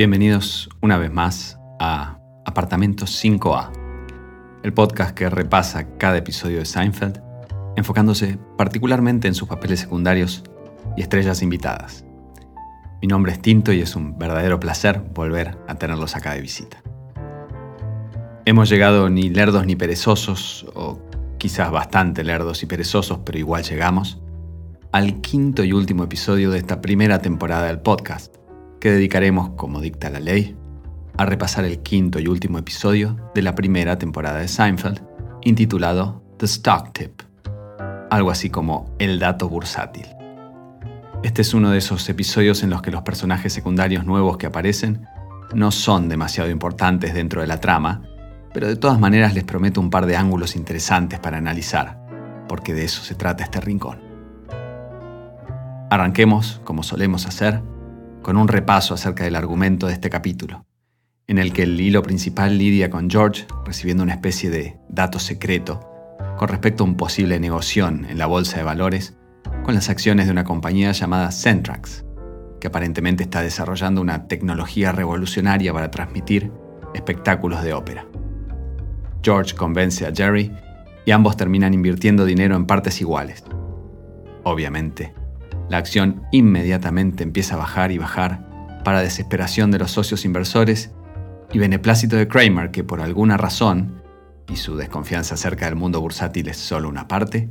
Bienvenidos una vez más a Apartamento 5A, el podcast que repasa cada episodio de Seinfeld, enfocándose particularmente en sus papeles secundarios y estrellas invitadas. Mi nombre es Tinto y es un verdadero placer volver a tenerlos acá de visita. Hemos llegado ni lerdos ni perezosos, o quizás bastante lerdos y perezosos, pero igual llegamos, al quinto y último episodio de esta primera temporada del podcast, que dedicaremos, como dicta la ley, a repasar el quinto y último episodio de la primera temporada de Seinfeld, intitulado The Stock Tip, algo así como El dato bursátil. Este es uno de esos episodios en los que los personajes secundarios nuevos que aparecen no son demasiado importantes dentro de la trama, pero de todas maneras les prometo un par de ángulos interesantes para analizar, porque de eso se trata este rincón. Arranquemos, como solemos hacer, con un repaso acerca del argumento de este capítulo, en el que el hilo principal lidia con George recibiendo una especie de dato secreto con respecto a un posible negoción en la bolsa de valores con las acciones de una compañía llamada Centrax, que aparentemente está desarrollando una tecnología revolucionaria para transmitir espectáculos de ópera. George convence a Jerry y ambos terminan invirtiendo dinero en partes iguales. Obviamente, la acción inmediatamente empieza a bajar y bajar para desesperación de los socios inversores y beneplácito de Kramer que por alguna razón, y su desconfianza acerca del mundo bursátil es solo una parte,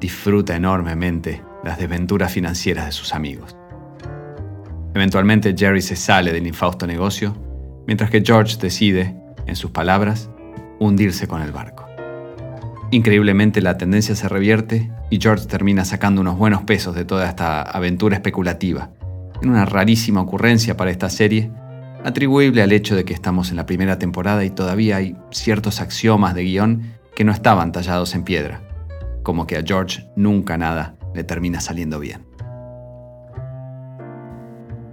disfruta enormemente las desventuras financieras de sus amigos. Eventualmente Jerry se sale del infausto negocio, mientras que George decide, en sus palabras, hundirse con el barco. Increíblemente la tendencia se revierte y George termina sacando unos buenos pesos de toda esta aventura especulativa, en una rarísima ocurrencia para esta serie, atribuible al hecho de que estamos en la primera temporada y todavía hay ciertos axiomas de guion que no estaban tallados en piedra como que a George nunca nada le termina saliendo bien.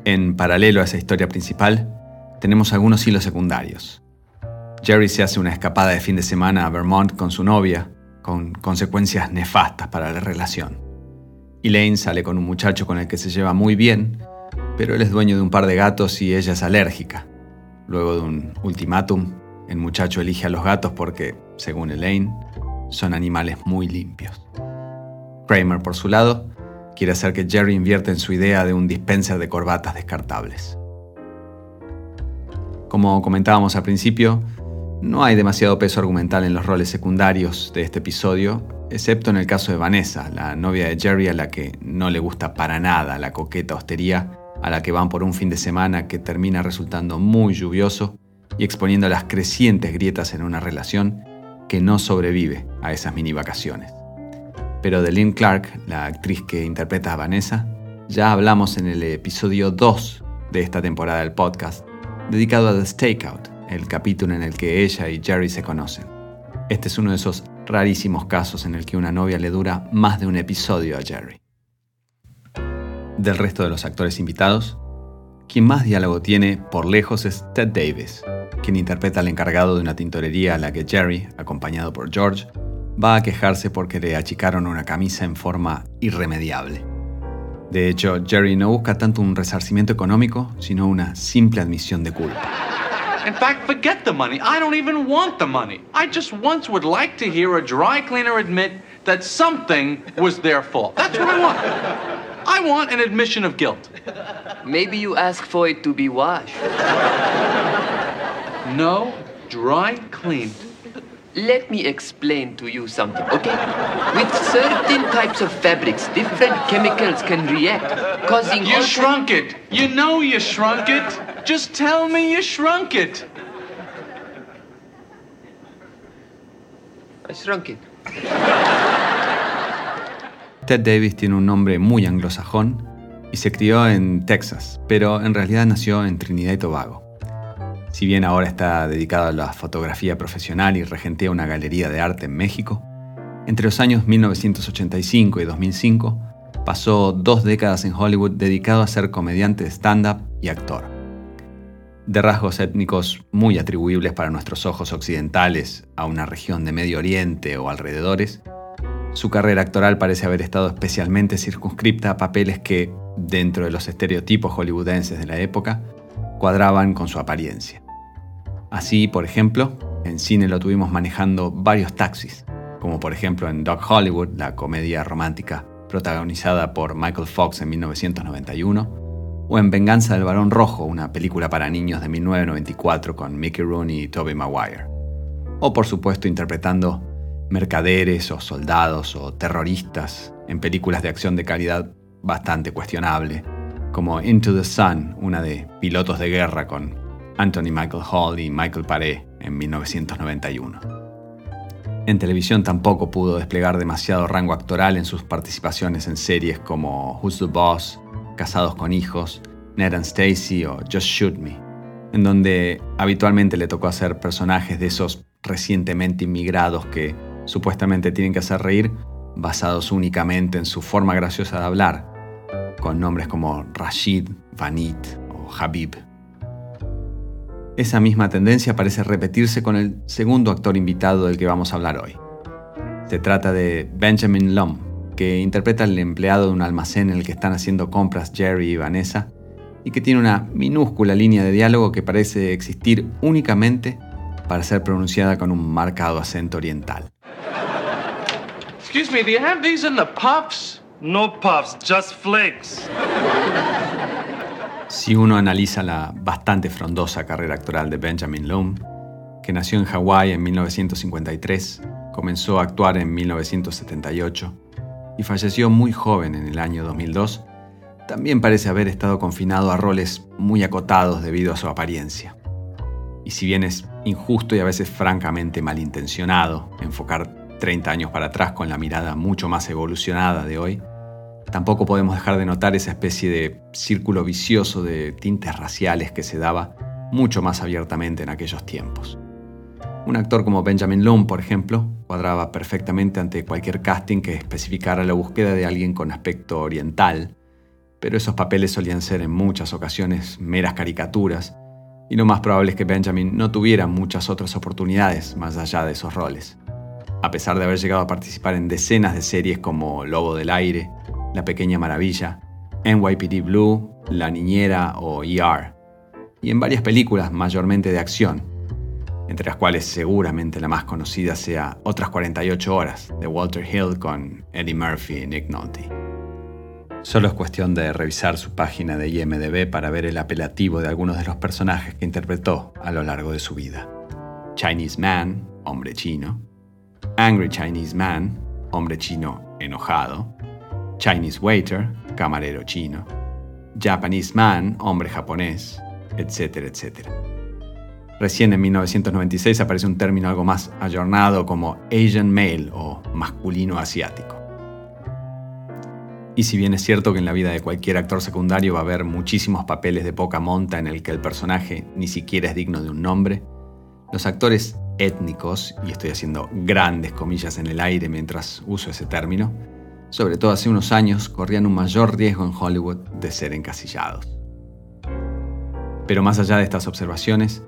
En paralelo a esa historia principal, tenemos algunos hilos secundarios. Jerry se hace una escapada de fin de semana a Vermont con su novia, con consecuencias nefastas para la relación. Elaine sale con un muchacho con el que se lleva muy bien, pero él es dueño de un par de gatos y ella es alérgica. Luego de un ultimátum, el muchacho elige a los gatos porque, según Elaine, son animales muy limpios. Kramer, por su lado, quiere hacer que Jerry invierta en su idea de un dispenser de corbatas descartables. Como comentábamos al principio, no hay demasiado peso argumental en los roles secundarios de este episodio, excepto en el caso de Vanessa, la novia de Jerry a la que no le gusta para nada la coqueta hostería a la que van por un fin de semana que termina resultando muy lluvioso y exponiendo las crecientes grietas en una relación que no sobrevive a esas mini vacaciones. Pero de Lynn Clark, la actriz que interpreta a Vanessa, ya hablamos en el episodio 2 de esta temporada del podcast, dedicado a The Stakeout, el capítulo en el que ella y Jerry se conocen. Este es uno de esos rarísimos casos en el que una novia le dura más de un episodio a Jerry. Del resto de los actores invitados, quien más diálogo tiene por lejos es Ted Davis, quien interpreta al encargado de una tintorería a la que Jerry, acompañado por George, va a quejarse porque le achicaron una camisa en forma irremediable. De hecho, Jerry no busca tanto un resarcimiento económico, sino una simple admisión de culpa. In fact, forget the money. I don't even want the money. I just once would like to hear a dry cleaner admit that something was their fault. That's what I want. I want an admission of guilt. Maybe you ask for it to be washed. No, dry cleaned. Let me explain to you something, okay? With certain types of fabrics, different chemicals can react, causing. You shrunk it. You know you shrunk it. Just tell me you shrunk it. I shrunk it. Ted Davis tiene un nombre muy anglosajón y se crió en Texas, pero en realidad nació en Trinidad y Tobago. Si bien ahora está dedicado a la fotografía profesional y regentea una galería de arte en México, entre los años 1985 y 2005 pasó dos décadas en Hollywood dedicado a ser comediante de stand-up y actor. De rasgos étnicos muy atribuibles para nuestros ojos occidentales a una región de Medio Oriente o alrededores, su carrera actoral parece haber estado especialmente circunscripta a papeles que, dentro de los estereotipos hollywoodenses de la época, cuadraban con su apariencia. Así, por ejemplo, en cine lo tuvimos manejando varios taxis, como por ejemplo en Doc Hollywood, la comedia romántica protagonizada por Michael Fox en 1991, o en Venganza del Barón Rojo, una película para niños de 1994 con Mickey Rooney y Tobey Maguire. O por supuesto interpretando mercaderes o soldados o terroristas en películas de acción de calidad bastante cuestionable, como Into the Sun, una de pilotos de guerra con Anthony Michael Hall y Michael Paré en 1991. En televisión tampoco pudo desplegar demasiado rango actoral en sus participaciones en series como Who's the Boss, Casados con Hijos, Ned and Stacy o Just Shoot Me, en donde habitualmente le tocó hacer personajes de esos recientemente inmigrados que supuestamente tienen que hacer reír, basados únicamente en su forma graciosa de hablar, con nombres como Rashid, Vanit o Habib. Esa misma tendencia parece repetirse con el segundo actor invitado del que vamos a hablar hoy. Se trata de Benjamin Lum, que interpreta al empleado de un almacén en el que están haciendo compras Jerry y Vanessa, y que tiene una minúscula línea de diálogo que parece existir únicamente para ser pronunciada con un marcado acento oriental. Excuse me, do you have these in the puffs? No puffs, just flakes. Si uno analiza la bastante frondosa carrera actoral de Benjamin Loom, que nació en Hawái en 1953, comenzó a actuar en 1978 y falleció muy joven en el año 2002, también parece haber estado confinado a roles muy acotados debido a su apariencia. Y si bien es injusto y a veces francamente malintencionado enfocar 30 años para atrás con la mirada mucho más evolucionada de hoy, tampoco podemos dejar de notar esa especie de círculo vicioso de tintes raciales que se daba mucho más abiertamente en aquellos tiempos. Un actor como Benjamin Loom, por ejemplo, cuadraba perfectamente ante cualquier casting que especificara la búsqueda de alguien con aspecto oriental, pero esos papeles solían ser en muchas ocasiones meras caricaturas, y lo más probable es que Benjamin no tuviera muchas otras oportunidades más allá de esos roles. A pesar de haber llegado a participar en decenas de series como Lobo del Aire, La Pequeña Maravilla, NYPD Blue, La Niñera o ER, y en varias películas mayormente de acción, entre las cuales seguramente la más conocida sea Otras 48 Horas, de Walter Hill con Eddie Murphy y Nick Nolte. Solo es cuestión de revisar su página de IMDB para ver el apelativo de algunos de los personajes que interpretó a lo largo de su vida. Chinese Man, hombre chino. Angry Chinese Man, hombre chino enojado. Chinese Waiter, camarero chino. Japanese Man, hombre japonés, etcétera, etcétera. Recién en 1996 aparece un término algo más ayornado como Asian Male o masculino asiático. Y si bien es cierto que en la vida de cualquier actor secundario va a haber muchísimos papeles de poca monta en el que el personaje ni siquiera es digno de un nombre, los actores étnicos, y estoy haciendo grandes comillas en el aire mientras uso ese término, sobre todo hace unos años corrían un mayor riesgo en Hollywood de ser encasillados. Pero más allá de estas observaciones,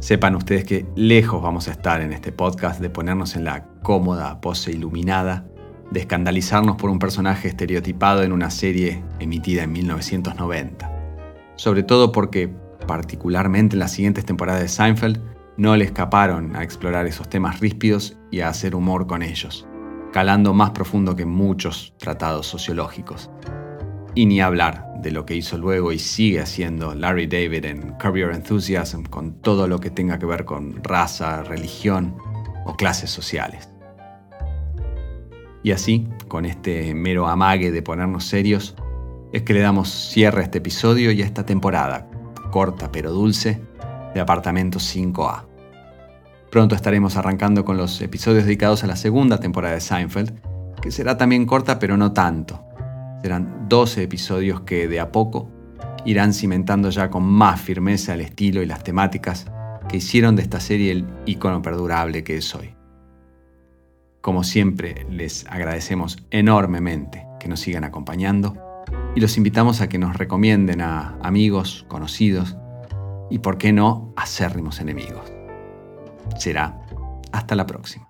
Sepan ustedes que lejos vamos a estar en este podcast de ponernos en la cómoda pose iluminada, de escandalizarnos por un personaje estereotipado en una serie emitida en 1990. Sobre todo porque, particularmente en las siguientes temporadas de Seinfeld, no le escaparon a explorar esos temas ríspidos y a hacer humor con ellos, calando más profundo que muchos tratados sociológicos. Y ni hablar de lo que hizo luego y sigue haciendo Larry David en Curb Your Enthusiasm con todo lo que tenga que ver con raza, religión o clases sociales. Y así, con este mero amague de ponernos serios, es que le damos cierre a este episodio y a esta temporada, corta pero dulce, de Apartamento 5A. Pronto estaremos arrancando con los episodios dedicados a la segunda temporada de Seinfeld, que será también corta pero no tanto, Serán 12 episodios que de a poco irán cimentando ya con más firmeza el estilo y las temáticas que hicieron de esta serie el icono perdurable que es hoy. Como siempre, les agradecemos enormemente que nos sigan acompañando y los invitamos a que nos recomienden a amigos, conocidos y, por qué no, acérrimos enemigos. Será hasta la próxima.